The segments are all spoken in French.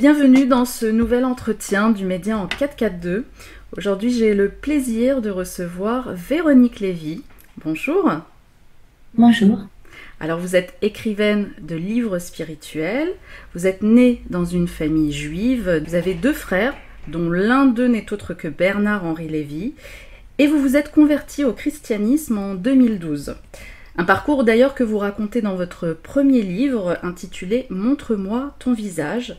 bienvenue dans ce nouvel entretien du Média en 442. Aujourd'hui, j'ai le plaisir de recevoir Véronique Lévy. Bonjour. Bonjour. Alors, vous êtes écrivaine de livres spirituels, vous êtes née dans une famille juive, vous avez deux frères, dont l'un d'eux n'est autre que Bernard-Henri Lévy, et vous vous êtes converti au christianisme en 2012. Un parcours d'ailleurs que vous racontez dans votre premier livre intitulé Montre-moi ton visage.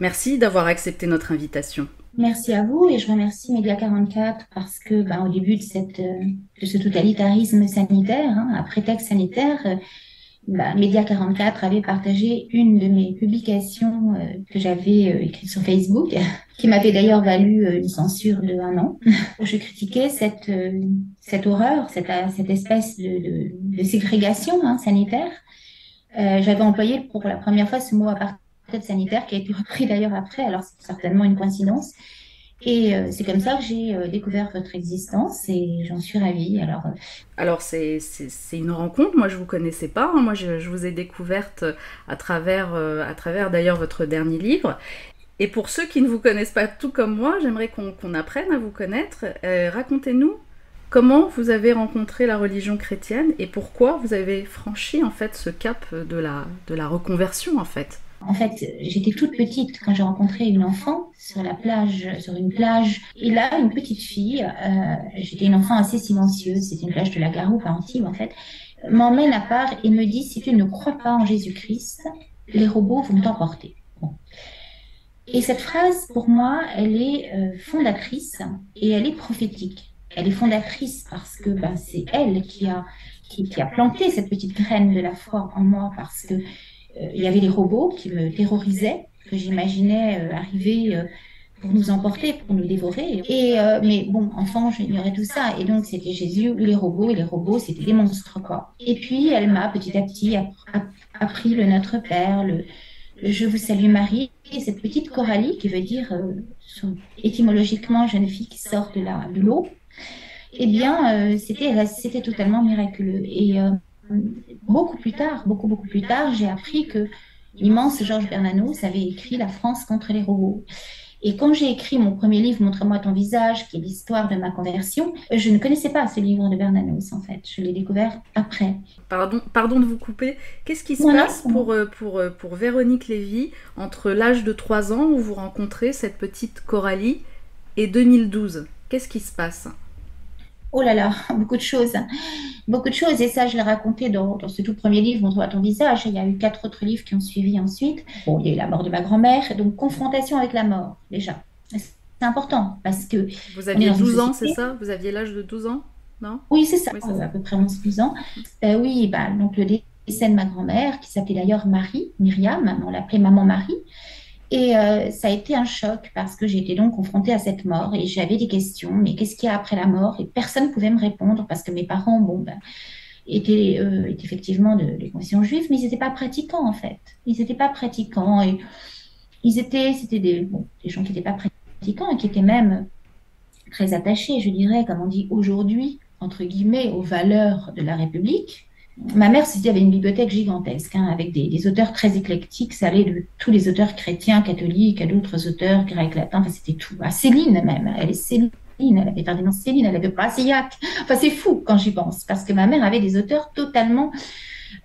Merci d'avoir accepté notre invitation. Merci à vous et je remercie Média 44 parce que ben, au début de, cette, euh, de ce totalitarisme sanitaire, hein, à prétexte sanitaire, euh, bah, Média 44 avait partagé une de mes publications euh, que j'avais euh, écrite sur Facebook, qui m'avait d'ailleurs valu une censure de un an. Je critiquais cette, cette horreur, cette, espèce de, ségrégation hein, sanitaire. j'avais employé pour la première fois ce mot sanitaire, qui a été repris d'ailleurs après, alors c'est certainement une coïncidence. Et euh, c'est comme ça que j'ai euh, découvert votre existence et j'en suis ravie. Alors, euh, alors c'est, une rencontre. Moi, je vous connaissais pas. Hein. Moi, je, vous ai découverte à travers, à travers d'ailleurs votre dernier livre. Et pour ceux qui ne vous connaissent pas tout comme moi, j'aimerais qu'on, apprenne à vous connaître. racontez-nous comment vous avez rencontré la religion chrétienne et pourquoi vous avez franchi en fait ce cap de la, de la reconversion en fait. En fait, j'étais toute petite quand j'ai rencontré une enfant sur la plage, sur une plage. Et là, une petite fille, euh, j'étais une enfant assez silencieuse, c'était une plage de la Garoupe à Antibes en fait, m'emmène à part et me dit si tu ne crois pas en Jésus-Christ, les robots vont t'emporter. Et cette phrase, pour moi, elle est euh, fondatrice et elle est prophétique. Elle est fondatrice parce que ben, c'est elle qui a, qui, qui, a planté cette petite graine de la foi en moi parce que il y avait des robots qui me terrorisaient, que j'imaginais euh, arriver euh, pour nous emporter, pour nous dévorer. Et mais bon, enfant, j'ignorais tout ça. Et donc c'était Jésus les robots. Et les robots, c'était des monstres quoi. Et puis elle m'a petit à petit appris le Notre Père, le, Je vous salue Marie, et cette petite Coralie qui veut dire étymologiquement jeune fille qui sort de la de l'eau. Eh bien, c'était c'était totalement miraculeux. Et beaucoup plus tard, beaucoup, beaucoup plus tard, j'ai appris que l'immense Georges Bernanos avait écrit La France contre les robots. Et quand j'ai écrit mon premier livre, Montre-moi ton visage, qui est l'histoire de ma conversion, je ne connaissais pas ce livre de Bernanos, en fait. Je l'ai découvert après. Pardon, pardon de vous couper. Qu'est-ce qui se passe pour, euh, pour, euh, pour Véronique Lévy entre l'âge de 3 ans où vous rencontrez cette petite Coralie et 2012 Qu'est-ce qui se passe? Oh là là, beaucoup de choses. Beaucoup de choses. Et ça, je l'ai raconté dans, ce tout premier livre, Montre-moi ton visage. Il y a eu quatre autres livres qui ont suivi ensuite. Bon, il y a eu la mort de ma grand-mère. Donc, confrontation avec la mort, déjà. C'est important parce que. Vous aviez 12 ans, c'est ça? Vous aviez l'âge de 12 ans? Non? Oui, c'est ça. à peu près 11-12 ans. Euh, oui, bah, donc le décès de ma grand-mère, qui s'appelait d'ailleurs Marie, Myriam, on l'appelait Maman Marie. Et euh, ça a été un choc parce que j'étais donc confrontée à cette mort et j'avais des questions. Mais qu'est-ce qu'il y a après la mort? Et personne ne pouvait me répondre parce que mes parents, bon, ben, étaient, euh, effectivement de, de confession juive, mais ils n'étaient pas pratiquants en fait. Ils n'étaient pas pratiquants et ils étaient, c'était des, bon, des gens qui n'étaient pas pratiquants et qui étaient même très attachés, je dirais, comme on dit aujourd'hui, entre guillemets, aux valeurs de la République ma mère il avait une bibliothèque gigantesque hein, avec des, auteurs très éclectiques. Ça allait de tous les auteurs chrétiens, catholiques, à d'autres auteurs grecs, latins. Enfin, c'était tout. À Céline même. Elle est Céline. Elle avait Ferdinand Céline. Elle avait Brasillac. Enfin, c'est fou quand j'y pense parce que ma mère avait des auteurs totalement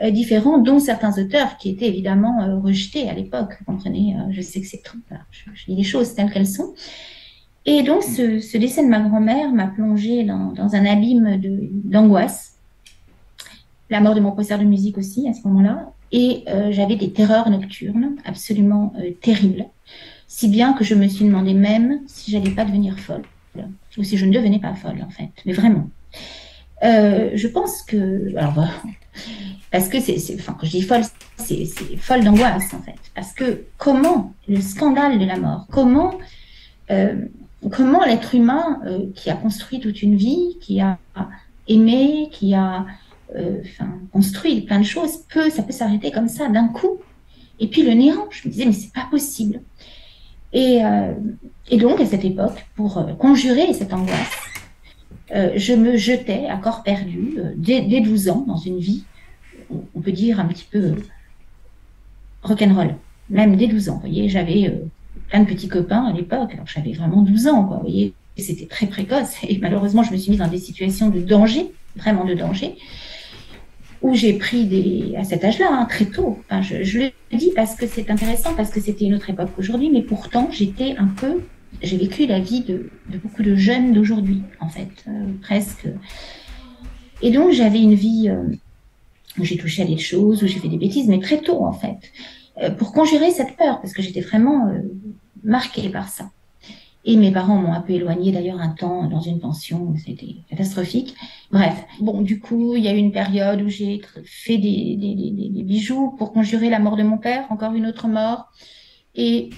euh, différents, dont certains auteurs qui étaient évidemment euh, rejetés à l'époque. Vous comprenez euh, Je sais que c'est trop. Je, je, dis les choses telles qu'elles sont. Et donc, ce, décès de ma grand-mère m'a plongé dans, dans un abîme d'angoisse la mort de mon professeur de musique aussi à ce moment-là. Et euh, j'avais des terreurs nocturnes absolument euh, terribles, si bien que je me suis demandé même si j'allais pas devenir folle, ou si je ne devenais pas folle en fait, mais vraiment. Euh, je pense que, alors, parce que c'est, enfin, quand je dis folle, c'est, folle d'angoisse en fait, parce que comment le scandale de la mort, comment, comment l'être humain qui a construit toute une vie, qui a aimé, qui a euh, construit plein de choses, peut, ça peut s'arrêter comme ça d'un coup. Et puis le néant, je me disais, mais c'est pas possible. Et, euh, et, donc, à cette époque, pour euh, conjurer cette angoisse, je me jetais à corps perdu, dès, dès, 12 ans, dans une vie, on peut dire un petit peu rock'n'roll, même dès 12 ans. Vous voyez, j'avais plein de petits copains à l'époque. Alors j'avais vraiment 12 ans, quoi. Vous voyez, c'était très précoce. Et malheureusement, je me suis mise dans des situations de danger, vraiment de danger, où j'ai pris des, à cet âge-là, hein, très tôt. Enfin, je, je, le dis parce que c'est intéressant, parce que c'était une autre époque qu'aujourd'hui, mais pourtant, j'étais un peu, j'ai vécu la vie de, de beaucoup de jeunes d'aujourd'hui, en fait, euh, presque. Et donc, j'avais une vie euh, où j'ai touché à des choses, où j'ai fait des bêtises, mais très tôt, en fait, euh, pour conjurer cette peur, parce que j'étais vraiment euh, marquée par ça. Et mes parents m'ont un peu éloignée d'ailleurs un temps dans une pension, c'était catastrophique. Bref, bon, du coup, il y a eu une période où j'ai fait des, bijoux pour conjurer la mort de mon père, encore une autre mort. Et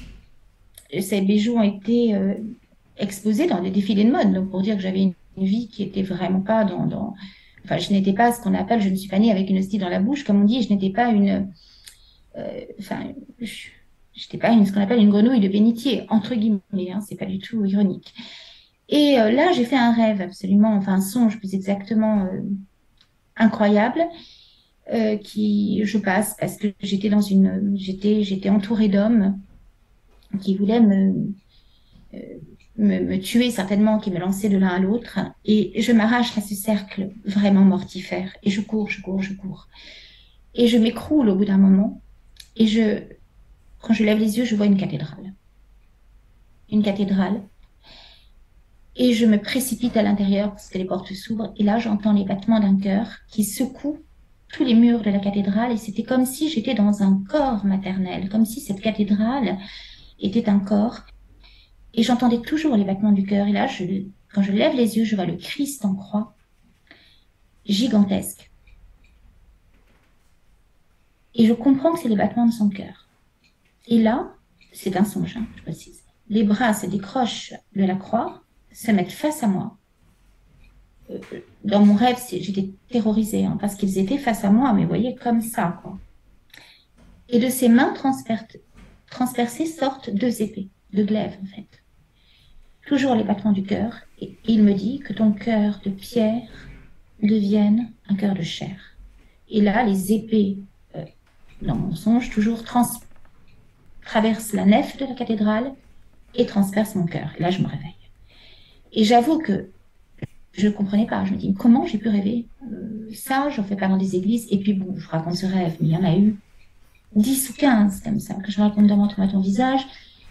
ces bijoux ont été euh, exposés dans des défilés de mode, donc pour dire que j'avais une, vie qui était vraiment pas dans. Enfin, je n'étais pas ce qu'on appelle, je ne suis pas née avec une hostie dans la bouche, comme on dit, je n'étais pas une... Euh, enfin, je J'étais pas une, ce qu'on appelle une grenouille de bénitier, entre guillemets, hein, c'est pas du tout ironique. Et euh, là, j'ai fait un rêve absolument, enfin un songe plus exactement euh, incroyable, euh, qui je passe parce que j'étais dans une, j'étais, j'étais entourée d'hommes qui voulaient me, me, me tuer certainement, qui me lançaient de l'un à l'autre, et je m'arrache à ce cercle vraiment mortifère, et je cours, je cours, je cours, et je m'écroule au bout d'un moment, et je quand je lève les yeux, je vois une cathédrale. Une cathédrale. Et je me précipite à l'intérieur parce que les portes s'ouvrent. Et là, j'entends les battements d'un cœur qui secoue tous les murs de la cathédrale. Et c'était comme si j'étais dans un corps maternel, comme si cette cathédrale était un corps. Et j'entendais toujours les battements du cœur. Et là, je, quand je lève les yeux, je vois le Christ en croix, gigantesque. Et je comprends que c'est les battements de son cœur. Et là, c'est un songe, hein, je précise. Les bras se décrochent de la croix, se mettent face à moi. Dans mon rêve, j'étais terrorisée hein, parce qu'ils étaient face à moi, mais vous voyez, comme ça. Quoi. Et de ses mains transpercées sortent deux épées, deux glaives en fait. Toujours les battements du cœur. Et il me dit que ton cœur de pierre devienne un cœur de chair. Et là, les épées, euh, dans mon songe, toujours trans traverse la nef de la cathédrale et transperce mon cœur. Et là, je me réveille. Et j'avoue que je ne comprenais pas. Je me dis, comment j'ai pu rêver euh, ça? J'en fais pas dans des églises. Et puis, bon, je raconte ce rêve, mais il y en a eu 10 ou 15 comme ça, que je raconte devant ton visage.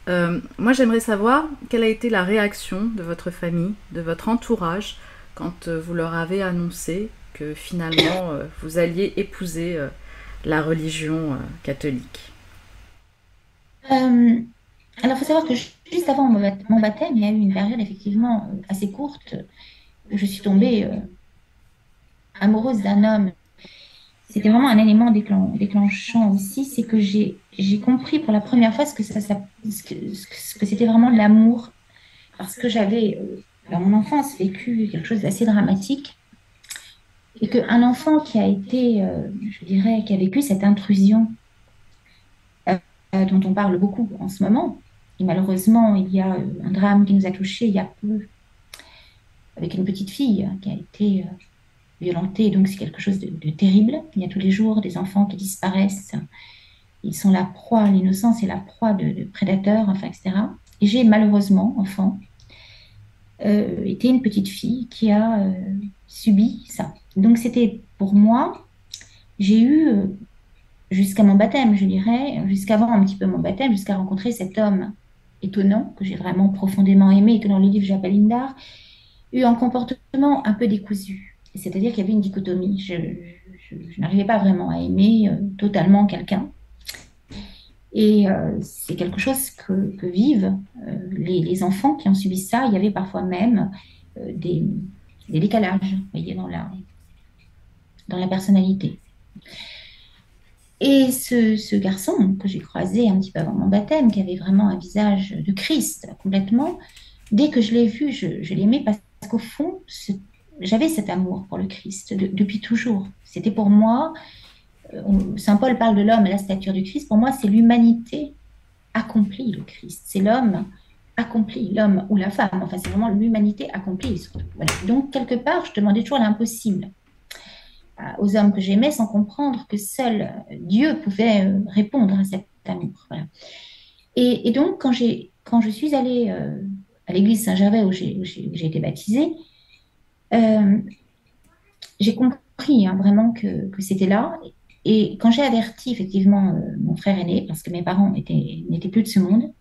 Euh, moi, j'aimerais savoir quelle a été la réaction de votre famille, de votre entourage, quand euh, vous leur avez annoncé que finalement, euh, vous alliez épouser euh, la religion catholique. Alors, il faut savoir que juste avant mon baptême, il y a eu une période effectivement assez courte je suis tombée euh, amoureuse d'un homme. C'était vraiment un élément déclen- déclenchant aussi, c'est que j'ai compris pour la première fois ce que c'était vraiment l'amour, parce que j'avais euh, dans mon enfance vécu quelque chose d'assez dramatique, et qu'un enfant qui a été, euh, je dirais, qui a vécu cette intrusion dont on parle beaucoup en ce moment. Et malheureusement, il y a euh, un drame qui nous a touchés il y a peu, avec une petite fille hein, qui a été euh, violentée. Donc c'est quelque chose de, terrible. Il y a tous les jours des enfants qui disparaissent. Ils sont la proie, l'innocence est la proie de, prédateurs, enfin, etc. Et j'ai malheureusement, enfant, euh, été une petite fille qui a subi ça. Donc c'était pour moi, j'ai eu jusqu'à mon baptême, je dirais, jusqu'avant un petit peu mon baptême, jusqu'à rencontrer cet homme étonnant, que j'ai vraiment profondément aimé, et que dans le livre j'appelle Indar, eu un comportement un peu décousu. C'est-à-dire qu'il y avait une dichotomie. Je, n'arrivais pas vraiment à aimer euh, totalement quelqu'un. Et euh, c'est quelque chose que, vivent euh, les, enfants qui ont subi ça. Il y avait parfois même des, des décalages, voyez, dans la, dans la personnalité. Et ce, ce garçon que j'ai croisé un petit peu avant mon baptême, qui avait vraiment un visage de Christ complètement, dès que je l'ai vu, je, je l'aimais parce qu'au fond, j'avais cet amour pour le Christ de- depuis toujours. C'était pour moi, euh, Saint Paul parle de l'homme à la stature du Christ, pour moi c'est l'humanité accomplie, le Christ. C'est l'homme accompli, l'homme ou la femme, enfin c'est vraiment l'humanité accomplie. Donc quelque part, je demandais toujours l'impossible aux hommes que j'aimais sans comprendre que seul euh, Dieu pouvait euh, répondre à cet amour. Et, donc, quand, quand je suis allée euh, à l'église Saint-Gervais où j'ai été baptisée, euh, j'ai compris hein, vraiment que, c'était là. Et quand j'ai averti effectivement euh, mon frère aîné, parce que mes parents n'étaient plus de ce monde,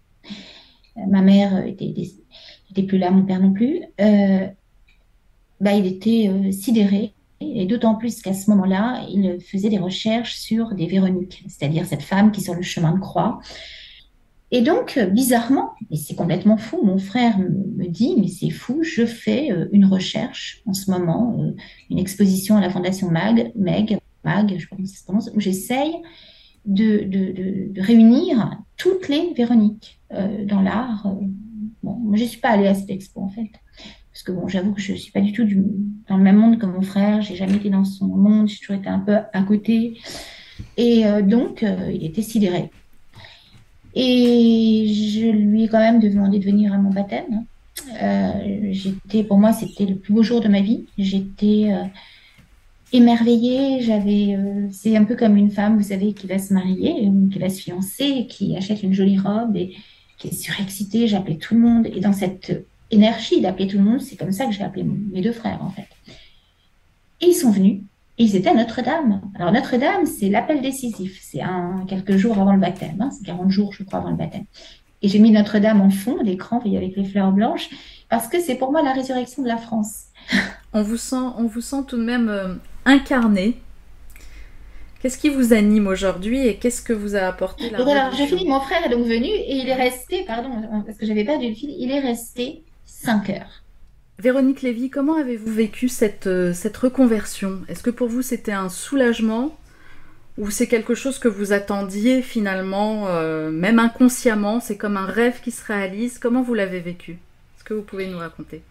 ma mère était, était plus là, mon père non plus, bah, il était sidéré et d'autant plus qu'à ce moment-là, il faisait des recherches sur des Véroniques, c'est-à-dire cette femme qui sur le chemin de croix. Et donc, bizarrement, et c'est complètement fou, mon frère me dit, mais c'est fou, je fais euh, une recherche en ce moment, euh, une exposition à la Fondation MAG, MEG, MAG, je pense, où j'essaye de, de, de, réunir toutes les Véroniques euh, dans l'art. Bon, je ne suis pas allée à cette expo, en fait. Parce que bon, j'avoue que je ne suis pas du tout dans le même monde que mon frère. J'ai jamais été dans son monde. J'ai toujours été un peu à côté. Et euh, donc, euh, il était sidéré. Et je lui ai quand même demandé de venir à mon baptême. Euh, j'étais, pour moi, c'était le plus beau jour de ma vie. J'étais émerveillée. J'avais, c'est un peu comme une femme, vous savez, qui va se marier, qui va se fiancer, qui achète une jolie robe et qui est surexcitée. J'appelais tout le monde. Et dans cette énergie d'appeler tout le monde. C'est comme ça que j'ai appelé mes deux frères, en fait. Et ils sont venus. Et ils étaient à Notre-Dame. Alors, Notre-Dame, c'est l'appel décisif. C'est quelques jours avant le baptême. Hein. C'est 40 jours, je crois, avant le baptême. Et j'ai mis Notre-Dame en fond d'écran, avec les fleurs blanches, parce que c'est pour moi la résurrection de la France. On vous sent, on vous sent tout de même euh, incarné. Qu'est-ce qui vous anime aujourd'hui et qu'est-ce que vous a apporté la Alors, j'ai fini, mon frère est donc venu et il est resté, pardon, parce que j'avais pas du fil, il est resté 5 heures. Véronique Lévy, comment avez-vous vécu cette, euh, cette reconversion? Est-ce que pour vous c'était un soulagement? Ou c'est quelque chose que vous attendiez finalement, euh, même inconsciemment? C'est comme un rêve qui se réalise? Comment vous l'avez vécu? Est-ce que vous pouvez nous raconter?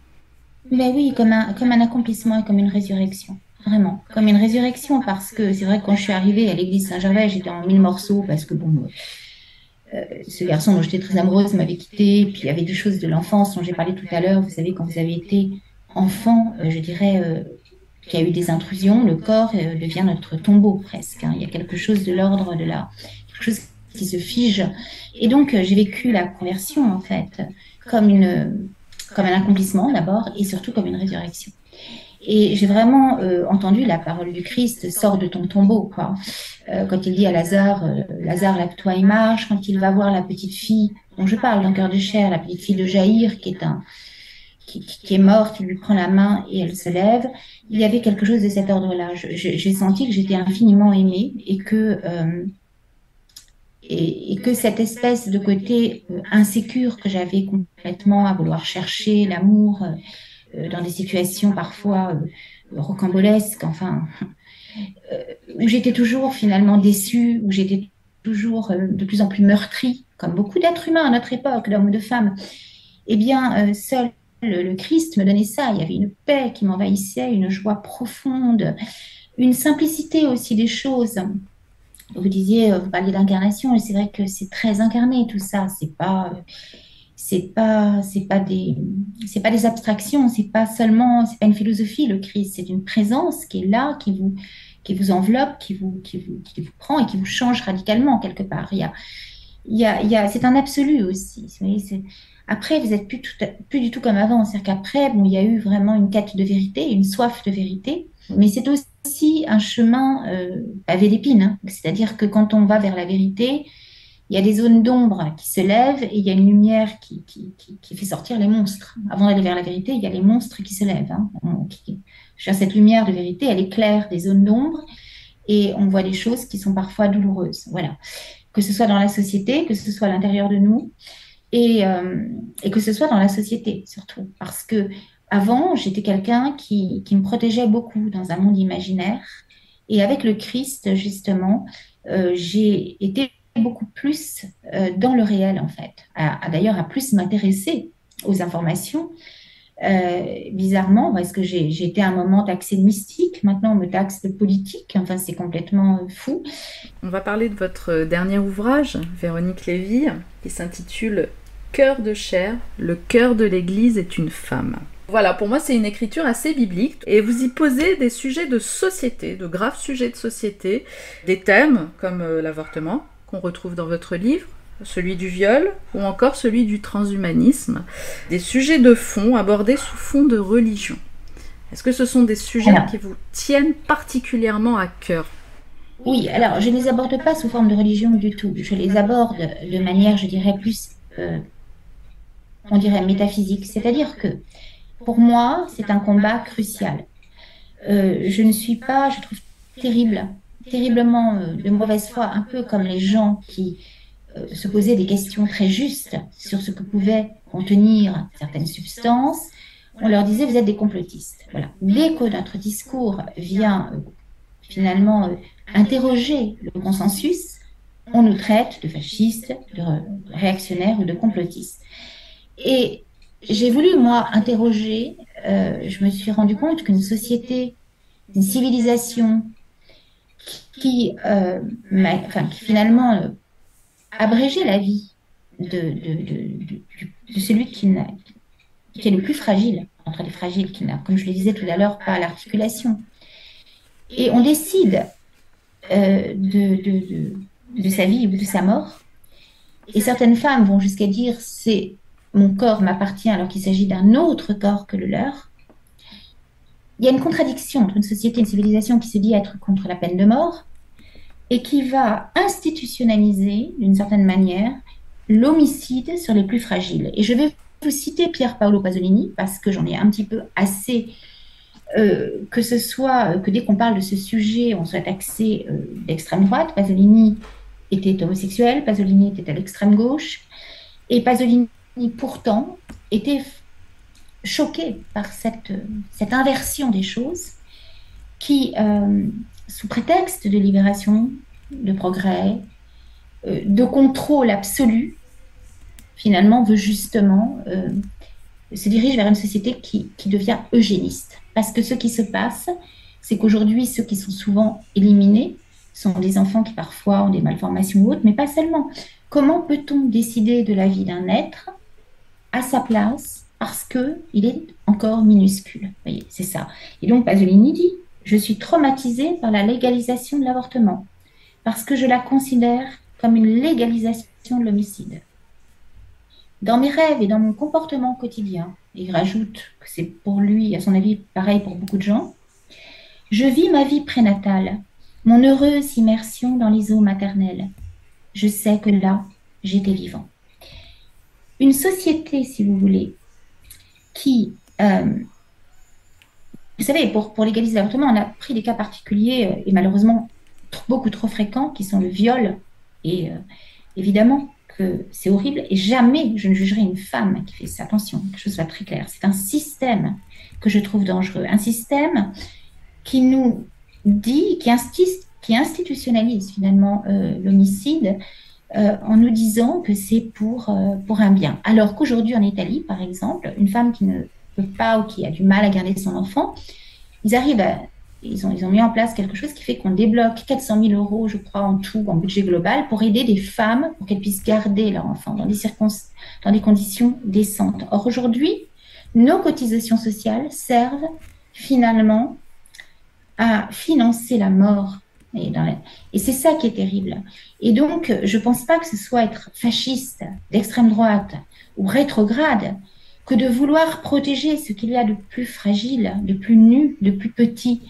Ben Oui, comme un, comme un accomplissement et comme une résurrection. Vraiment, comme une résurrection parce que c'est vrai que quand je suis arrivée à l'église Saint-Gervais, j'étais en mille morceaux parce que bon, euh, ce garçon dont j'étais très amoureuse m'avait quitté. Puis il y avait deux choses de l'enfance dont j'ai parlé tout à l'heure. Vous savez, quand vous avez été enfant, euh, je dirais euh, qu'il y a eu des intrusions, le corps devient notre tombeau presque. Hein. Il y a quelque chose de l'ordre de la, quelque chose qui se fige. Et donc j'ai vécu la conversion en fait comme une, comme un accomplissement d'abord et surtout comme une résurrection. Et j'ai vraiment euh, entendu la parole du Christ, sort de ton tombeau, quoi. Euh, quand il dit à Lazare, euh, Lazare, lève-toi et marche, quand il va voir la petite fille dont je parle dans Cœur de chair, la petite fille de Jaïr, qui est un, qui, qui, est morte, il lui prend la main et elle se lève. Il y avait quelque chose de cet ordre-là. J'ai senti que j'étais infiniment aimée et que euh, et, et, que cette espèce de côté insécure que j'avais complètement à vouloir chercher l'amour euh, dans des situations parfois euh, rocambolesques, enfin, euh, où j'étais toujours finalement déçue, où j'étais toujours de plus en plus meurtrie, comme beaucoup d'êtres humains à notre époque, d'hommes ou de femmes, eh bien, seul le, Christ me donnait ça. Il y avait une paix qui m'envahissait, une joie profonde, une simplicité aussi des choses. Vous disiez, vous parliez d'incarnation, et c'est vrai que c'est très incarné tout ça. C'est pas, c'est pas c'est pas des c'est pas des abstractions c'est pas seulement c'est pas une philosophie le Christ c'est une présence qui est là qui vous qui vous enveloppe qui vous qui vous qui vous prend et qui vous change radicalement quelque part il y a il y a, il y a c'est un absolu aussi après vous êtes plus plus du tout comme avant c'est-à-dire qu'après bon il y a eu vraiment une quête de vérité une soif de vérité mais c'est aussi un chemin euh, pavé d'épines hein. c'est-à-dire que quand on va vers la vérité il y a des zones d'ombre qui se lèvent et il y a une lumière qui, fait sortir les monstres. Avant d'aller vers la vérité, il y a les monstres qui se lèvent. Hein. cette lumière de vérité, elle éclaire des zones d'ombre et on voit des choses qui sont parfois douloureuses. Voilà. Que ce soit dans la société, que ce soit à l'intérieur de nous et, euh, que ce soit dans la société surtout. Parce que avant, j'étais quelqu'un qui, qui me protégeait beaucoup dans un monde imaginaire. Et avec le Christ, justement, euh, j'ai été beaucoup plus euh, dans le réel, en fait, à, d'ailleurs à plus m'intéresser aux informations. Euh, bizarrement, parce que j'ai été un moment taxé de mystique, maintenant on me taxe de politique, enfin c'est complètement euh, fou. On va parler de votre dernier ouvrage, Véronique Lévy, qui s'intitule Cœur de chair, le cœur de l'Église est une femme. Voilà, pour moi c'est une écriture assez biblique et vous y posez des sujets de société, de graves sujets de société, des thèmes comme l'avortement, qu'on retrouve dans votre livre, celui du viol ou encore celui du transhumanisme, des sujets de fond abordés sous fond de religion. Est-ce que ce sont des sujets qui vous tiennent particulièrement à cœur? Oui, alors je ne les aborde pas sous forme de religion du tout. Je les aborde de manière, je dirais, plus, euh, on dirait, métaphysique. C'est-à-dire que pour moi, c'est un combat crucial. Euh, je ne suis pas, je trouve terrible, terriblement euh, de mauvaise foi, un peu comme les gens qui se posaient des questions très justes sur ce que pouvaient contenir certaines substances on leur disait vous êtes des complotistes. Voilà. Dès que notre discours vient euh, finalement euh, interroger le consensus, on nous traite de fascistes, de réactionnaires ou de complotistes. Et j'ai voulu, moi, interroger, euh, je me suis rendu compte qu'une société, une civilisation qui, enfin, qui finalement abrégeait la vie de, celui qui est le plus fragile, entre les fragiles, qui n'a, comme je le disais tout à l'heure, pas l'articulation. Et on décide euh, de, sa vie ou de sa mort. Et certaines femmes vont jusqu'à dire c'est mon corps m'appartient alors qu'il s'agit d'un autre corps que le leur. Il y a une contradiction entre une société et une civilisation qui se dit être contre la peine de mort et qui va institutionnaliser d'une certaine manière l'homicide sur les plus fragiles. Et je vais citer Pierre Paolo Pasolini parce que j'en ai un petit peu assez euh, que ce soit que dès qu'on parle de ce sujet, on soit taxé euh, d'extrême droite. Pasolini était homosexuel, Pasolini était à l'extrême gauche, et Pasolini pourtant était choqué par cette, cette inversion des choses qui, euh, sous prétexte de libération, de progrès, de contrôle absolu, finalement, veut justement euh, se dirige vers une société qui, qui, devient eugéniste. Parce que ce qui se passe, c'est qu'aujourd'hui, ceux qui sont souvent éliminés sont des enfants qui parfois ont des malformations ou autres, mais pas seulement. Comment peut-on décider de la vie d'un être à sa place parce qu'il est encore minuscule voyez, c'est ça. Et donc, Pasolini dit Je suis traumatisée par la légalisation de l'avortement parce que je la considère comme une légalisation de l'homicide. Dans mes rêves et dans mon comportement quotidien, et il rajoute que c'est pour lui, à son avis, pareil pour beaucoup de gens, je vis ma vie prénatale, mon heureuse immersion dans les eaux maternelles. Je sais que là, j'étais vivant. Une société, si vous voulez, qui... Euh, vous savez, pour, pour légaliser l'avortement, on a pris des cas particuliers euh, et malheureusement beaucoup trop fréquents, qui sont le viol et euh, évidemment que c'est horrible et jamais je ne jugerai une femme qui fait ça. Attention, quelque chose va très clair. C'est un système que je trouve dangereux, un système qui nous dit, qui, qui institutionnalise finalement l'homicide euh, en nous disant que c'est pour, euh, pour un bien. Alors qu'aujourd'hui en Italie, par exemple, une femme qui ne peut pas ou qui a du mal à garder son enfant, ils arrivent ils ont, ils ont mis en place quelque chose qui fait qu'on débloque 400 000 euros, je crois, en tout, en budget global, pour aider des femmes pour qu'elles puissent garder leur enfant dans des, dans des conditions décentes. Or, aujourd'hui, nos cotisations sociales servent finalement à financer la mort. Et, c'est ça qui est terrible. Et donc, je ne pense pas que ce soit être fasciste, d'extrême droite ou rétrograde que de vouloir protéger ce qu'il y a de plus fragile, de plus nu, de plus petit,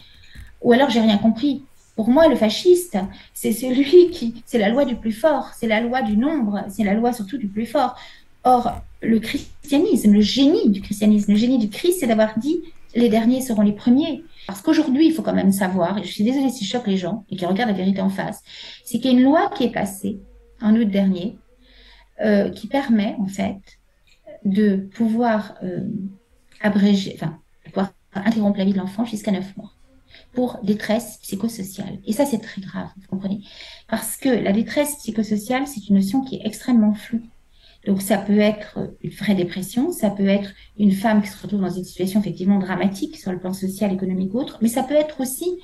ou alors j'ai rien compris. Pour moi, le fasciste, c'est celui qui, c'est la loi du plus fort, c'est la loi du nombre, c'est la loi surtout du plus fort. Or, le christianisme, le génie du christianisme, le génie du Christ, c'est d'avoir dit les derniers seront les premiers. Parce qu'aujourd'hui, il faut quand même savoir, et je suis désolée si je choque les gens et qui regardent la vérité en face, c'est qu'il y a une loi qui est passée en août dernier euh, qui permet en fait de pouvoir euh, abréger, enfin, pouvoir interrompre la vie de l'enfant jusqu'à 9 mois pour détresse psychosociale. Et ça, c'est très grave, vous comprenez? Parce que la détresse psychosociale, c'est une notion qui est extrêmement floue. Donc, ça peut être une vraie dépression, ça peut être une femme qui se retrouve dans une situation effectivement dramatique sur le plan social, économique ou autre, mais ça peut être aussi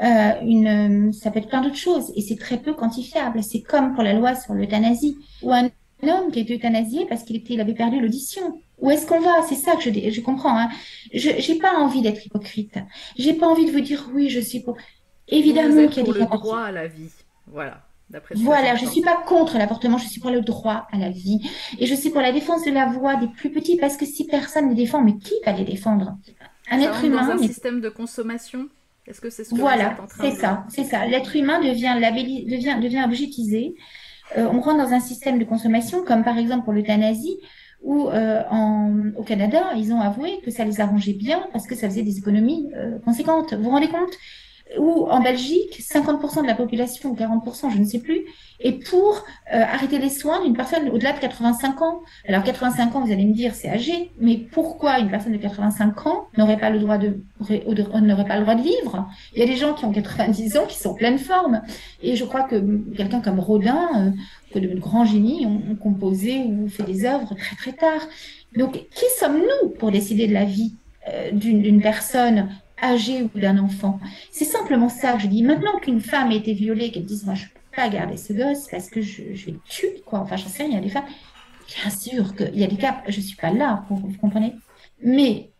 euh, une, ça peut être plein d'autres choses et c'est très peu quantifiable. C'est comme pour la loi sur l'euthanasie, ou un homme qui est euthanasié parce qu'il était, il avait perdu l'audition. Où est-ce qu'on va? C'est ça que je, je comprends. Hein. Je n'ai pas envie d'être hypocrite. J'ai pas envie de vous dire oui, je suis pour. Évidemment qu'il y a des droit à la vie. Voilà. Voilà, je ne suis pas contre l'avortement, je suis pour le droit à la vie. Et je suis pour la défense de la voix des plus petits, parce que si personne ne les défend, mais qui va les défendre? Un être humain. Dans un système de consommation? Est-ce que c'est ce que voilà, c'est ça, c'est ça. L'être humain devient, devient, devient objetisé. Euh, on rentre dans un système de consommation, comme par exemple pour l'euthanasie, où euh, en, au Canada, ils ont avoué que ça les arrangeait bien parce que ça faisait des économies euh, conséquentes. Vous vous rendez compte? Ou en Belgique, 50% de la population, ou 40%, je ne sais plus, est pour euh, arrêter les soins d'une personne au-delà de 85 ans. Alors 85 ans, vous allez me dire, c'est âgé, mais pourquoi une personne de 85 ans n'aurait pas le droit de n'aurait pas le droit de vivre? Il y a des gens qui ont 90 ans qui sont en pleine forme, et je crois que quelqu'un comme Rodin, euh, que de grands génies, ont, composé ou fait des œuvres très très tard. Donc, qui sommes-nous pour décider de la vie euh, d'une personne âgé ou d'un enfant. C'est simplement ça que je dis. Maintenant qu'une femme a été violée, qu'elle dise, moi, je peux pas garder ce gosse parce que je, vais le tuer, quoi. Enfin, j'en sais rien, il y a des femmes. Bien sûr qu'il y a des cas, je ne suis pas là, vous comprenez Mais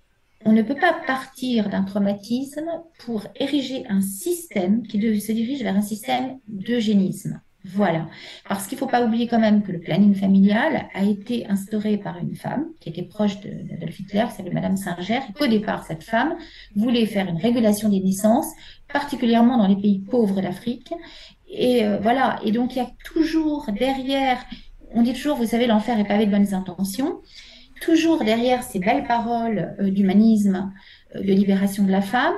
on ne peut pas partir d'un traumatisme pour ériger un système qui se dirige vers un système d'eugénisme. Voilà. Parce qu'il ne faut pas oublier quand même que le planning familial a été instauré par une femme qui était proche d'Adolf Hitler, qui s'appelait Madame Singer, et qu'au départ, cette femme voulait faire une régulation des naissances, particulièrement dans les pays pauvres d'Afrique. Et euh, voilà. Et donc, il y a toujours derrière, on dit toujours, vous savez, l'enfer est pavé de bonnes intentions. Toujours derrière ces belles paroles euh, d'humanisme, euh, de libération de la femme,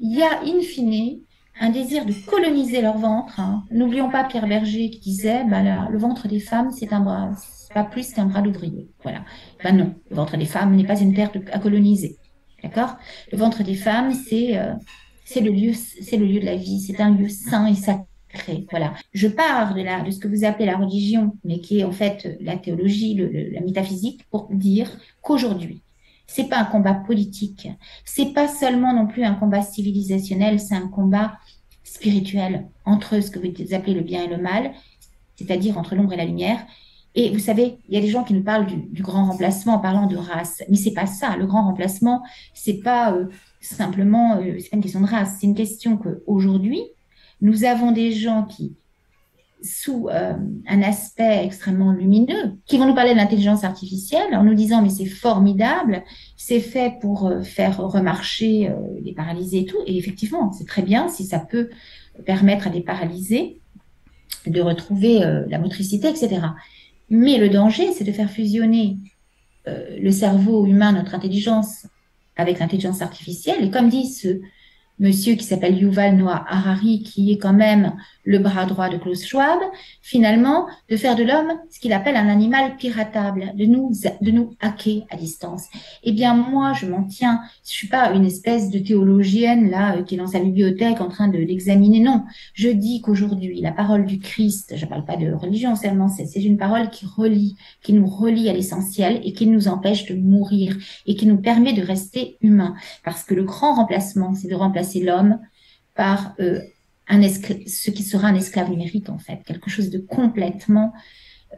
il y a in fine un désir de coloniser leur ventre. Hein. N'oublions pas Pierre Berger qui disait, bah, le ventre des femmes, c'est un bras, pas plus qu'un bras d'ouvrier. Voilà. Ben non, le ventre des femmes n'est pas une terre à coloniser. D'accord? Le ventre des femmes, c'est euh, c'est le lieu, c'est le lieu de la vie, c'est un lieu saint et sacré. Voilà. Je la, de ce que vous appelez la religion, mais qui est en fait la théologie, la métaphysique, pour dire qu'aujourd'hui, c'est pas un combat politique. C'est pas seulement non plus un combat civilisationnel, c'est un combat spirituel entre ce que vous appelez le bien et le mal, c'est-à-dire entre l'ombre et la lumière. Et vous savez, il y a des gens qui nous parlent du, grand remplacement en parlant de race, mais c'est pas ça. Le grand remplacement, c'est pas euh, simplement, euh, c'est une question de race, c'est une question que aujourd'hui, nous avons des gens qui sous euh, un aspect extrêmement lumineux, qui vont nous parler de l'intelligence artificielle en nous disant mais c'est formidable, c'est fait pour euh, faire remarcher euh, les paralysés et tout. Et effectivement, c'est très bien si ça peut permettre à des paralysés de retrouver la motricité, etc. Mais le danger, c'est de faire fusionner le cerveau humain, notre intelligence, avec l'intelligence artificielle. Et comme dit ce monsieur qui s'appelle Yuval Noah Harari, qui est quand même le bras droit de Klaus Schwab, finalement, de faire de l'homme ce qu'il appelle un animal piratable, de nous, de nous hacker à distance. Eh bien, moi, je m'en tiens. Je suis pas une espèce de théologienne, là, euh, qui est dans sa bibliothèque en train de l'examiner. Non. Je dis qu'aujourd'hui, la parole du Christ, je parle pas de religion seulement, c'est une parole qui relie, qui nous relie à l'essentiel et qui nous empêche de mourir et qui nous permet de rester humains. Parce que le grand remplacement, c'est de remplacer l'homme par euh, ce qui sera un esclave numérique en fait, quelque chose de complètement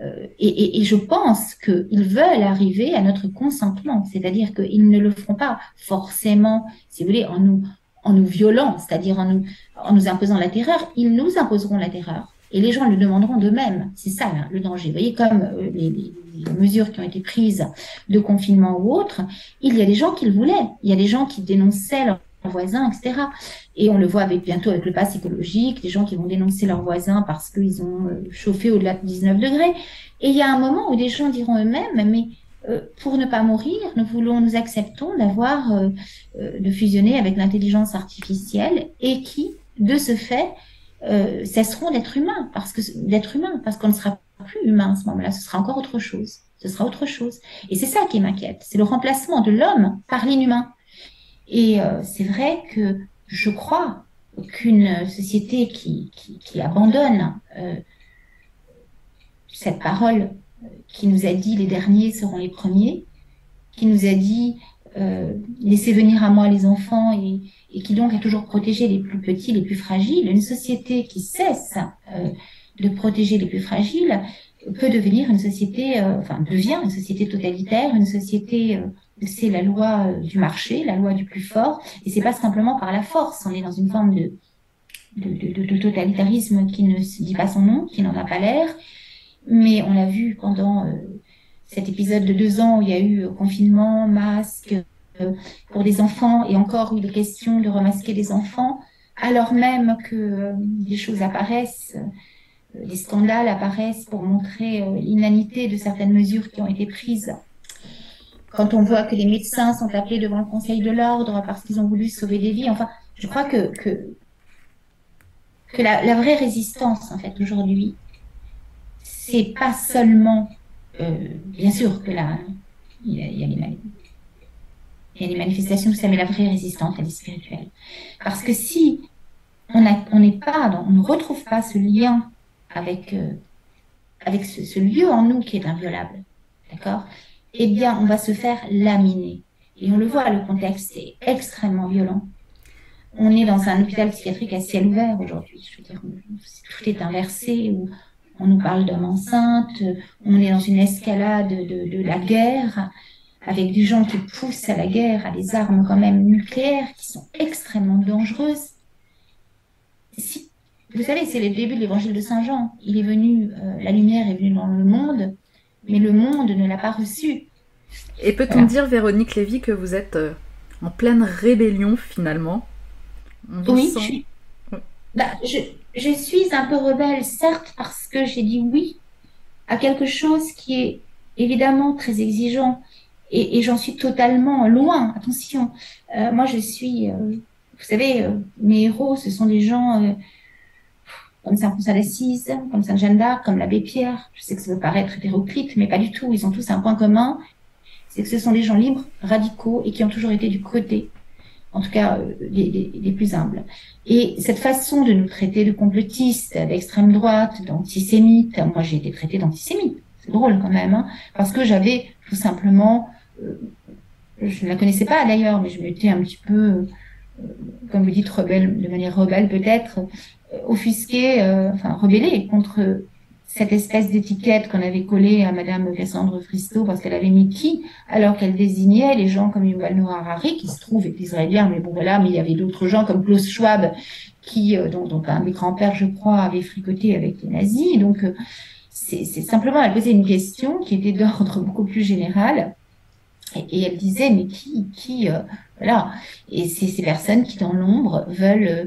euh, et, je pense qu'ils veulent arriver à notre consentement, c'est-à-dire qu'ils ne le feront pas forcément, si vous voulez, en nous, en nous violant, c'est-à-dire en nous, en nous imposant la terreur, ils nous imposeront la terreur. Et les gens le demanderont d'eux-mêmes. C'est ça le danger. Vous voyez, comme euh, les, les, mesures qui ont été prises de confinement ou autres, il y a des gens qui le voulaient. Il y a des gens qui dénonçaient leur voisins, etc. Et on le voit avec, bientôt avec le pas psychologique, des gens qui vont dénoncer leurs voisins parce qu'ils ont euh, chauffé au-delà de 19 degrés. Et il y a un moment où des gens diront eux-mêmes, mais euh, pour ne pas mourir, nous voulons, nous acceptons d'avoir, euh, de fusionner avec l'intelligence artificielle et qui, de ce fait, cesseront d'être humains, parce que d'être humains, parce qu'on ne sera plus humain à ce moment-là, ce sera encore autre chose. Ce sera autre chose. Et c'est ça qui m'inquiète, c'est le remplacement de l'homme par l'inhumain. Et euh, c'est vrai que je crois qu'une société qui, abandonne euh, cette parole euh, qui nous a dit les derniers seront les premiers, qui nous a dit laissez venir à moi les enfants et, qui donc a toujours protégé les plus petits, les plus fragiles, une société qui cesse de protéger les plus fragiles peut devenir une société, enfin devient une société totalitaire, une société c'est la loi euh, du marché, la loi du plus fort, et c'est pas simplement par la force. On est dans une forme de de, totalitarisme qui ne dit pas son nom, qui n'en a pas l'air. Mais on l'a vu pendant euh, cet épisode de deux ans où il y a eu confinement, masque pour des enfants et encore où il est question de remasquer des enfants, alors même que des choses apparaissent, des scandales apparaissent pour montrer l'inanité de certaines mesures qui ont été prises quand on voit que les médecins sont appelés devant le Conseil de l'ordre parce qu'ils ont voulu sauver des vies. Enfin, je crois que, que, que la, vraie résistance, en fait, aujourd'hui, c'est pas seulement, euh, bien sûr que là, il y a, il y a les il y a des manifestations, vous savez, la vraie résistance, elle est spirituelle. Parce que si on n'est pas, on ne retrouve pas ce lien avec, euh, avec ce, lieu en nous qui est inviolable, d'accord? Eh bien, on va se faire laminer. Et on le voit, le contexte est extrêmement violent. On est dans un hôpital psychiatrique à ciel ouvert aujourd'hui. Tout est inversé, on nous parle d'hommes enceintes, on est dans une escalade de, de, la guerre, avec des gens qui poussent à la guerre, à des armes quand même nucléaires, qui sont extrêmement dangereuses. Si, vous savez, c'est le début de l'évangile de Saint Jean. Il est venu, euh, la lumière est venue dans le monde, mais le monde ne l'a pas reçu. Et peut-on dire, Véronique Lévy, que vous êtes euh, en pleine rébellion finalement? Oui, je suis... Bah, je, suis un peu rebelle, certes, parce que j'ai dit oui à quelque chose qui est évidemment très exigeant. Et, j'en suis totalement loin, attention. Euh, moi, je suis, euh, vous savez, mes héros, ce sont des gens comme Saint François d'Assise, comme Sainte Jeanne d'Arc, comme l'abbé Pierre. Je sais que ça peut paraître hétéroclite, mais pas du tout. Ils ont tous un point commun, c'est que ce sont des gens libres, radicaux et qui ont toujours été du côté, en tout cas, euh, les, plus humbles. Et cette façon de nous traiter de complotistes, d'extrême droite, d'antisémites, moi j'ai été traitée d'antisémite. C'est drôle quand même, hein, parce que j'avais tout simplement, euh, je ne la connaissais pas d'ailleurs, mais je m'étais un petit peu, euh, comme vous dites, rebelle, de manière rebelle peut-être, offusqué, euh, enfin rebellé contre cette espèce d'étiquette qu'on avait collée à Madame Cassandre Fristo parce qu'elle avait mis qui, alors qu'elle désignait les gens comme Yuval Noah Harari, qui se trouve est israélien, mais bon voilà, mais il y avait d'autres gens comme Klaus Schwab, qui, euh, dont, dont, un des grands-pères, je crois, avait fricoté avec les nazis. Donc, euh, c'est simplement, elle posait une question qui était d'ordre beaucoup plus général. Et, elle disait, mais qui, qui, voilà. Et c'est ces personnes qui, dans l'ombre, veulent euh,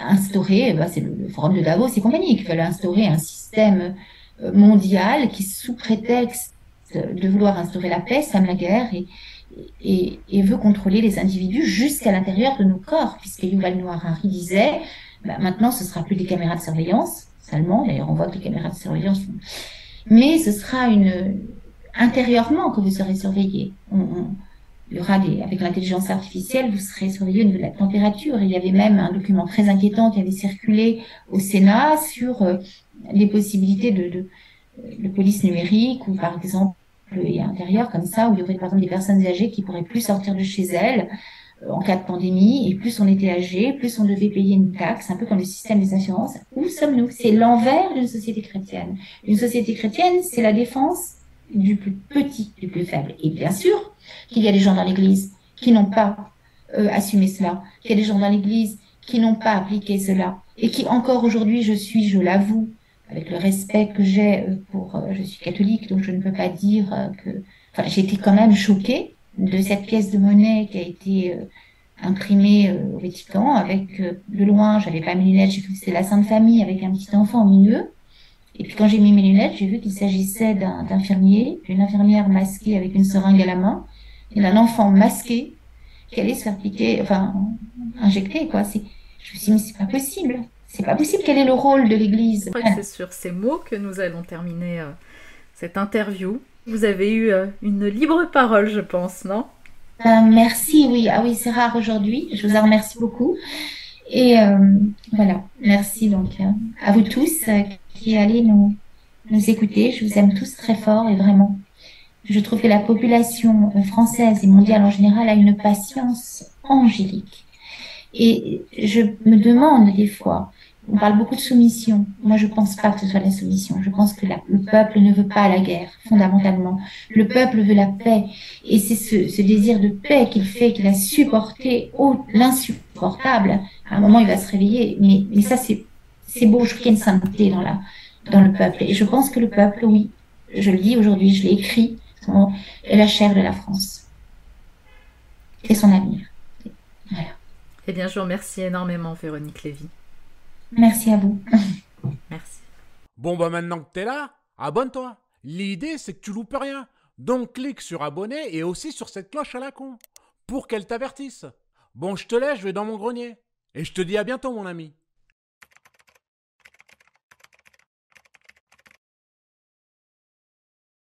instaurer, bah, c'est le, Forum de Davos et compagnie, qui veulent instaurer un système euh, mondial qui, sous prétexte de vouloir instaurer la paix, sème la guerre et, et, et veut contrôler les individus jusqu'à l'intérieur de nos corps, puisque Yuval Noah Harari disait, bah, maintenant ce sera plus des caméras de surveillance seulement, d'ailleurs on voit que les caméras de surveillance, mais ce sera une intérieurement que vous serez surveillé. On, il y aura avec l'intelligence artificielle, vous serez surveillé au niveau de la température. Il y avait même un document très inquiétant qui avait circulé au Sénat sur euh, les possibilités de, de, de, police numérique ou par exemple intérieur comme ça, où il y aurait par exemple des personnes âgées qui pourraient plus sortir de chez elles euh, en cas de pandémie, et plus on était âgé, plus on devait payer une taxe, un peu comme le système des assurances. Où sommes-nous? C'est l'envers d'une société chrétienne. Une société chrétienne, c'est la défense du plus petit, du plus faible. Et bien sûr, qu'il y a des gens dans l'Église qui n'ont pas euh, assumé cela, qu'il y a des gens dans l'Église qui n'ont pas appliqué cela, et qui encore aujourd'hui, je suis, je l'avoue, avec le respect que j'ai euh, pour, euh, je suis catholique, donc je ne peux pas dire que, enfin, été quand même choquée de cette pièce de monnaie qui a été imprimée au Vatican, avec de loin, j'avais pas mes lunettes, j'ai cru que c'était la Sainte Famille avec un petit enfant au milieu. Et puis quand j'ai mis mes lunettes, j'ai vu qu'il s'agissait d'un infirmier, d'une infirmière masquée avec une seringue à la main, et d'un enfant masqué qui allait se faire piquer, enfin injecter quoi. Je me suis dit mais c'est pas possible, c'est pas possible. Quel est le rôle de l'Église? C'est sur ces mots que nous allons terminer euh, cette interview. Vous avez eu euh, une libre parole, je pense, non? Euh, Merci, oui. Ah oui, c'est rare aujourd'hui. Je vous en remercie beaucoup. Et voilà, merci donc à vous tous qui allez nous, nous écouter. Je vous aime tous très fort et vraiment, je trouve que la population française et mondiale en général a une patience angélique. Et je me demande des fois, on parle beaucoup de soumission. Moi, je ne pense pas que ce soit la soumission. Je pense que le peuple ne veut pas la guerre, fondamentalement. Le peuple veut la paix. Et c'est ce, désir de paix qu'il fait, qu'il a supporté l'insupportable. À un moment, il va se réveiller. Mais, ça, c'est, beau. Je qu'il y a une sainteté dans le peuple. Et je pense que le peuple, oui, je le dis aujourd'hui, je l'ai écrit, la chair de la France. Et son avenir. Voilà. Eh bien, je vous remercie énormément, Véronique Lévy. Merci à vous. Merci. Bon, bah maintenant que t'es là, abonne-toi. L'idée, c'est que tu loupes rien. Donc clique sur abonner et aussi sur cette cloche à la con pour qu'elle t'avertisse. Bon, je te laisse, je vais dans mon grenier. Et je te dis à bientôt, mon ami.